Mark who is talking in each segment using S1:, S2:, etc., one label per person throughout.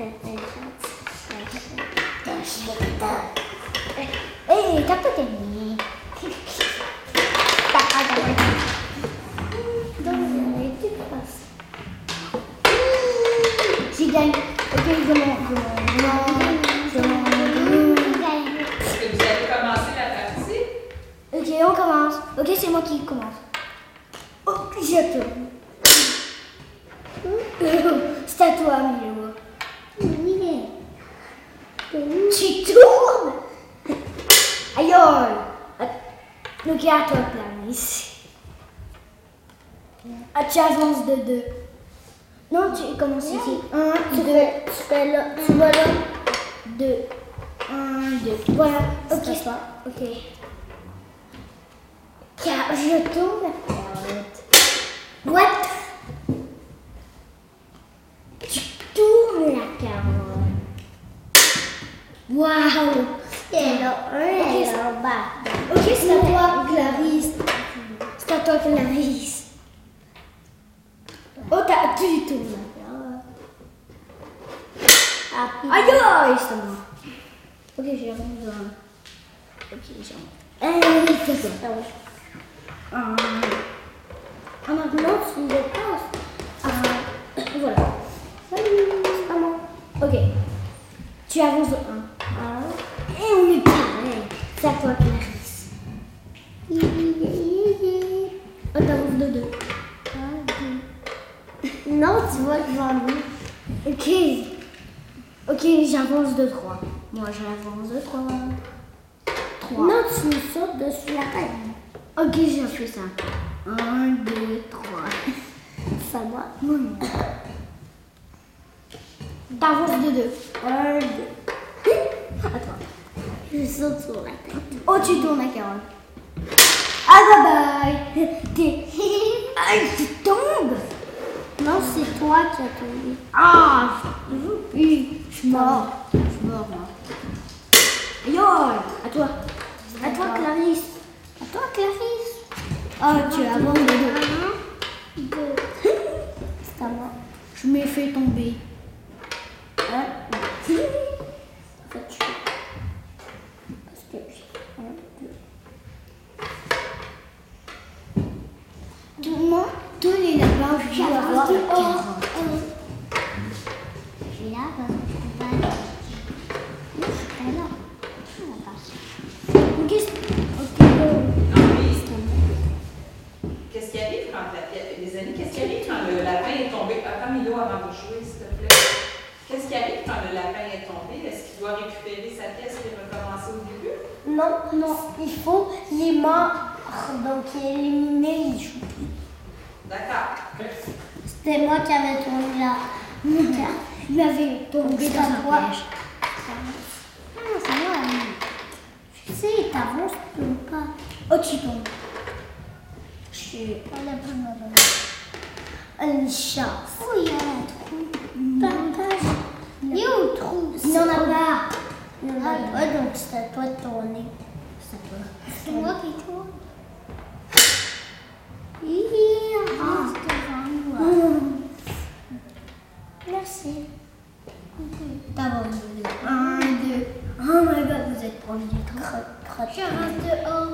S1: Est-ce que vous avez commencé la partie?
S2: Ok, on commence. Ok, c'est moi qui commence. Oh, je. C'est à toi, Milo. Tu tournes Aïe. Ok, à toi, Clarisse. Ah, tu avances de deux. Non, tu commences ici. Un,
S3: Tu
S2: deux,
S3: fais, tu fais là, tu vas là.
S2: deux. Un, deux. Voilà. Ok.
S3: pas.
S2: Ok. Car je tourne. What? Tu tournes la carotte. Waouh.
S3: Et un, et
S2: Ok, c'est à toi, Clarisse. C'est à toi, Clarisse. Oh, t'as, tu.
S3: Ah, puis-
S2: Aïe aïe, c'est. Ok, j'ai rendu un. Ok, j'ai rendu. Euh, c'est ça.
S3: Ah.
S2: Un.
S3: Ah, maintenant, tu passes.
S2: Ah, voilà.
S3: C'est à moi.
S2: Ok. Tu avances de 1.
S3: Un.
S2: C'est toi, Clarisse. Oh, t'avances de 2.
S3: Non, tu vois devant lui.
S2: Ok. Ok, j'avance de 3. Moi, j'avance de 3. 3.
S3: Non, tu me sautes dessus la tête.
S2: Ok, j'ai fait ça. 1, 2, 3.
S3: C'est à moi.
S2: Non. T'avances de 2.
S3: Un, deux.
S2: À toi.
S3: Je saute sur la tête.
S2: Oh, tu tournes la Carole. Ah, bye bye. T'es. Aïe, tu tombes.
S3: Non, c'est toi qui as tombé.
S2: Ah, je suis mort. Je suis mort, moi. Aïe, aïe. À toi. À toi, Clarisse.
S3: À toi, Clarisse.
S2: Ah, tu 2.
S3: Un, deux. C'est à moi.
S2: Je m'ai fait tomber.
S3: Un, deux. En fait, je fais. Parce que j'ai un, deux.
S2: Tout le monde, tous les lapins, je vais avoir
S3: de
S2: la
S3: haut.
S2: carotte.
S3: Je suis là parce que je peux pas aller. Non, je suis pas là. Je vais passer.
S2: Ok, ok.
S1: Henri, qu'est-ce qui arrive quand la... Les amis, qu'est-ce qui arrive quand le lapin est tombé? Attends, Milo, avant de jouer, s'il te plaît. Qu'est-ce qui arrive quand le lapin est tombé? Est-ce qu'il doit récupérer sa pièce et recommencer au début?
S3: Non, non, il faut, il est mort, donc il est éliminé, il joue.
S1: D'accord.
S3: C'était moi qui avais tourné là.
S2: Il m'avait tombé
S3: C'est
S2: dans
S3: toi.
S2: piège.
S3: Ah, c'est moi. Tu sais, t'avances, tu peux pas?
S2: Oh, tu tombes.
S3: Je suis à la bonne
S2: Une chance.
S3: Oh, il y a un trou. Il y a un trou.
S2: Il a pas.
S3: Il y en a pas, donc c'est à toi de tourner.
S2: C'est à toi.
S3: C'est moi qui tourne. Devant moi. Merci.
S2: 2. 1, 2. Oh my god, vous êtes proche du trou.
S3: Je reste dehors.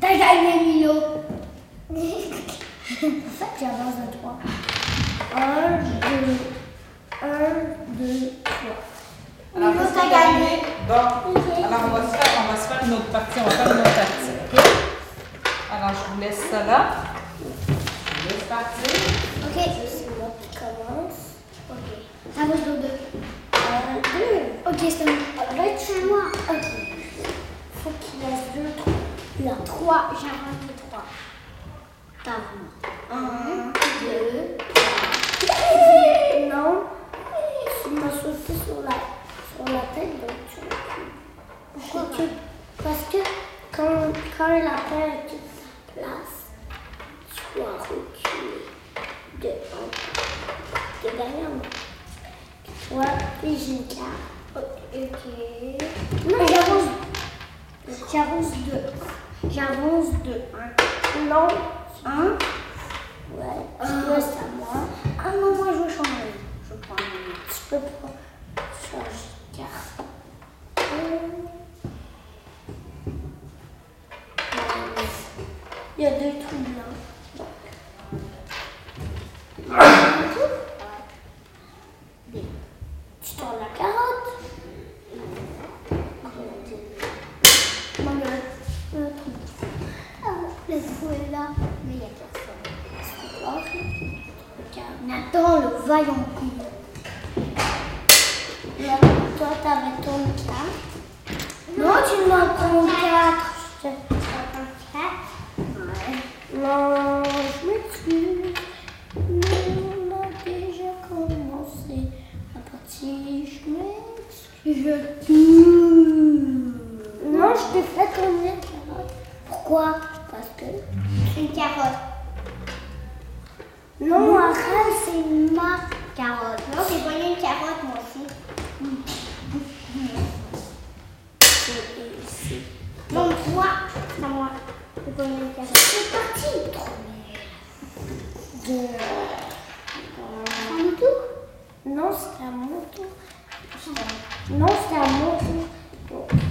S2: T'as gagné, Milo.
S3: En fait, j'avance de 3.
S2: 1, 2. 1, 2, 3.
S1: Alors, qu'est-ce
S2: t'as
S1: t'as
S2: gagné.
S1: Bon, alors on va, se faire, on va se faire une autre partie. On va faire une autre partie, OK? Alors, je vous laisse ça là. Je vous laisse partir.
S2: Ok.
S3: C'est moi qui commence.
S2: Ok. T'avances de 2.
S3: Un, deux.
S2: Ok, c'est à moi.
S3: Arrête chez moi. Ok. Faut qu'il reste deux trous. Là, trois. J'avance de trois. T'avances. Un, deux, trois. Non. Tu m'as sauté sur la, sur la tête, donc tu recules. Pourquoi tu... Parce que la lapin est toute sa place, tu dois reculer de un. T'es derrière moi. Toi, puis j'ai une carte. Ok. Non, j'avance. J'avance deux.
S2: J'avance de 1.
S3: Non.
S2: 1.
S3: Ouais. Tu veux savoir.
S2: Ah non, moi je veux changer. Je prends un
S3: Tu peux pas changer de carte. Il y a deux trous blancs. Tu tournes la carotte. Moi, le, le trou. Ah, le trou est là.
S2: Mais il n'y a personne. Nathan, le vaillant coup.
S3: Là, toi, t'avais ton 4. Non, tu m'as ton 4. Je te... Non, je m'excuse. Mais on a déjà commencé la partie. Je m'excuse. Non, je t'ai fait combien de carottes Pourquoi? Parce que.
S2: Une carotte.
S3: Non, arrête, c'est ma
S2: Carotte. Non, j'ai pogné une carotte moi aussi.
S3: c'est.
S2: Non, toi, c'est.
S3: C'est parti.
S2: À mon tour
S3: Non, c'est. Non, c'est.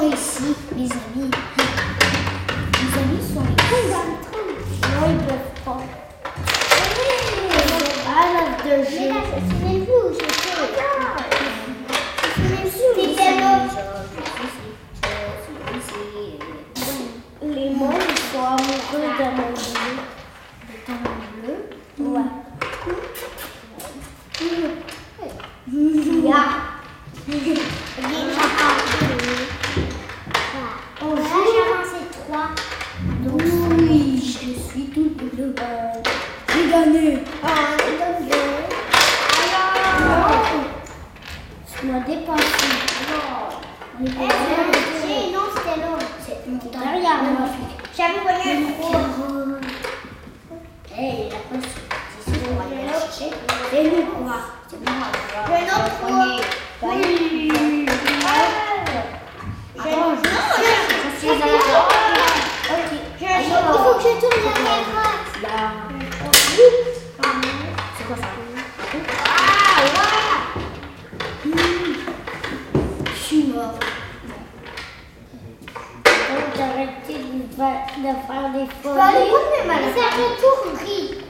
S2: Sont ici. Les amis. Les amis sont ici.
S3: non, ils peuvent pas. Ah, la de
S2: Mais là, plus où C'était là.
S3: Les mots, ils sont amoureux de mon bleu. Ouais.
S2: Ya.
S3: Ça
S2: Ah, ouais.
S3: Je suis mort. Donc d'arrêter de, fa- de faire des folies.
S2: malades. C'est à ton tour, gris.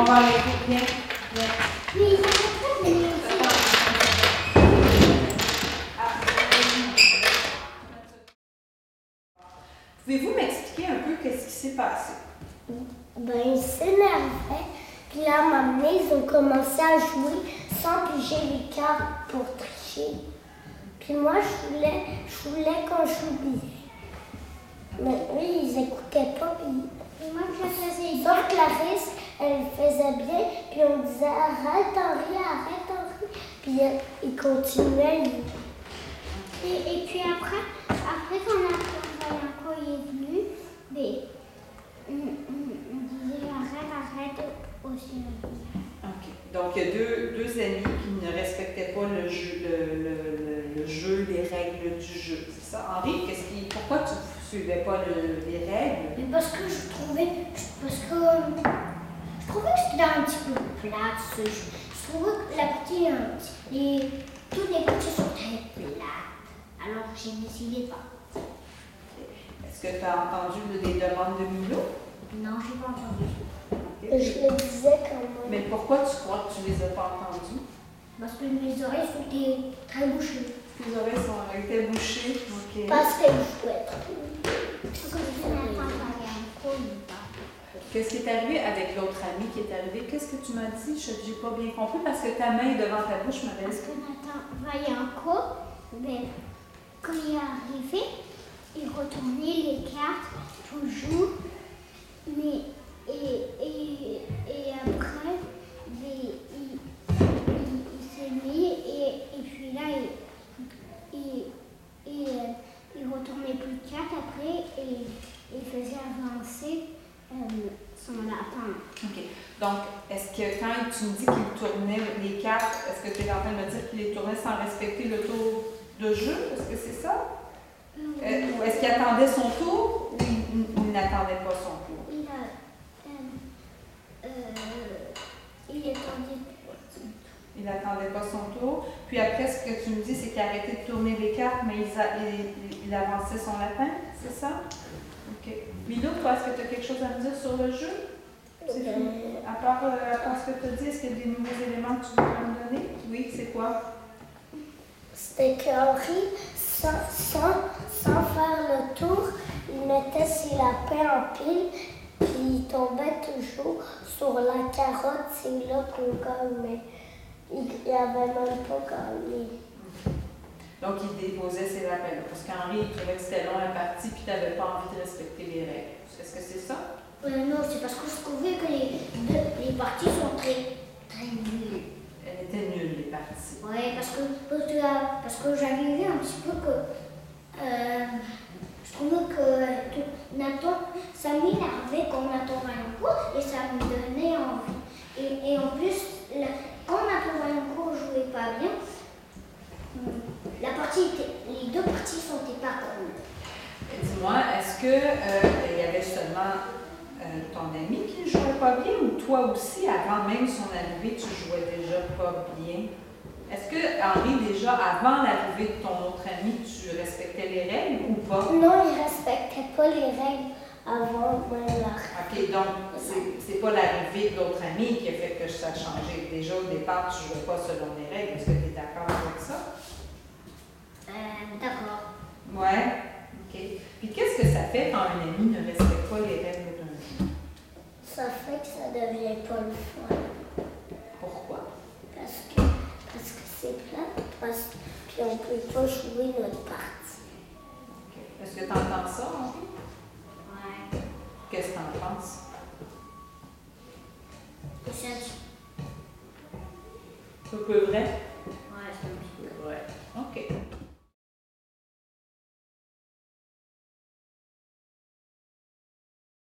S1: On va arrêter. Bien. Bien.
S2: Mais ils arrêtent pas de me dire.
S1: Pouvez-vous m'expliquer un peu qu'est-ce qui s'est passé?
S3: Ben, ils s'énervaient. Puis là, à un ils ont commencé à jouer sans piger les cartes pour tricher. Puis moi, je voulais, je voulais qu'on joue. Mais eux, ils écoutaient pas. Puis...
S2: Et moi, je faisais.
S3: Sauf Clarisse, elle faisait bien. Puis on disait arrête Henri, arrête Henri. Puis euh, ils continuaient. ils-
S2: Et, et puis après, après qu'on a voyant quoi il est venu, mais, on, on- on disait arrête, arrête aussi.
S1: Ok. Donc, il y a deux, deux amis qui ne respectaient pas le jeu, le, le- le- le jeu, les règles du jeu. C'est ça? Henri, qu'est-ce qui, pourquoi tu ne suivais pas le- les règles?
S3: Mais parce que je trouvais, parce que je trouvais que c'était un petit peu plat ce jeu. Je trouvais que la partie, un petit- les, toutes les parties sont très plates. Alors j'ai décidé pas.
S1: Est-ce que tu as entendu les demandes de Milo?
S2: Non, j'ai pas entendu.
S3: Je le disais quand même.
S1: Mais pourquoi tu crois que tu les as pas entendus?
S2: Parce que mes oreilles sont des- très bouchées.
S1: Tes oreilles sont été bouchées. OK.
S3: Parce que je souhaite.
S2: Comme
S1: Qu'est-ce qui est arrivé avec l'autre ami qui est arrivé? Qu'est-ce que tu m'as dit? Je n'ai pas bien compris parce que ta main est devant ta bouche, ma belle.
S2: Parce que Nathan ben, quand il est arrivé, il retournait les cartes toujours, mais et, et, et après, ben, il, il, il s'est mis et, et puis là, il, il retournait plus de cartes après et il faisait avancer euh, son.
S1: OK. Donc, est-ce que quand tu me dis qu'il tournait les cartes, est-ce que tu es en train de me dire qu'il les tournait sans respecter le tour de jeu? Est-ce que c'est ça? Euh, ou est-ce qu'il attendait son tour ou il, il n'attendait pas son tour?
S2: Il a. Euh, euh, il attendait.
S1: Il n'attendait pas son tour. Puis après, ce que tu me dis, c'est qu'il a arrêté de tourner les cartes, mais il, a- il- il avançait son lapin, c'est ça? Milo, toi, est-ce que tu as quelque chose à me dire sur le jeu? C'est fini. À part, euh, à part ce que tu as dit, est-ce qu'il y a des nouveaux éléments que tu voudrais me donner? Oui, c'est quoi?
S3: C'était qu'Henri, sans, sans, sans faire le tour, il mettait ses lapins en pile, puis il tombait toujours sur la carotte. C'est là qu'on gagne, mais il n'avait même pas gagné.
S1: Donc, il déposait ses lapins. Parce qu'Henri, il trouvait que c'était long la partie, puis tu n'avais pas envie de respecter les règles. Est-ce que c'est ça?
S2: Euh, non, c'est parce que je trouvais que les, les parties sont très, très nulles.
S1: Elle était nulle, les parties.
S2: Ouais, parce que, parce que, j'avais vu un petit peu que. euh, je trouvais que, Nathan, ça m'énervait quand Nathan Vaillancourt et ça me donnait envie. Et, et en plus, la- quand Nathan Vaillancourt jouait pas bien, la partie était, les deux parties sont.
S1: Et Dis-moi, est-ce que euh, il y avait seulement euh, ton ami qui ne jouait pas bien ou toi aussi, avant même son arrivée, tu jouais déjà pas bien? Est-ce que, Henri, déjà avant l'arrivée de ton autre ami, tu respectais les règles ou pas?
S3: Non, il ne respectait pas les règles avant
S1: OK, donc, c'est- c'est pas l'arrivée de l'autre ami qui a fait que ça a changé. Déjà, au départ, tu ne jouais pas selon les règles. Est-ce que tu es d'accord avec ça?
S2: D'accord.
S1: Ouais. OK. Puis qu'est-ce que ça fait quand un ami ne respecte pas les règles d'un ami?
S3: Ça fait que ça devient pas le fun.
S1: Pourquoi?
S3: Parce que parce que c'est plat, parce puis on peut pas jouer notre partie.
S1: OK. Est-ce que tu entends ça, Henri?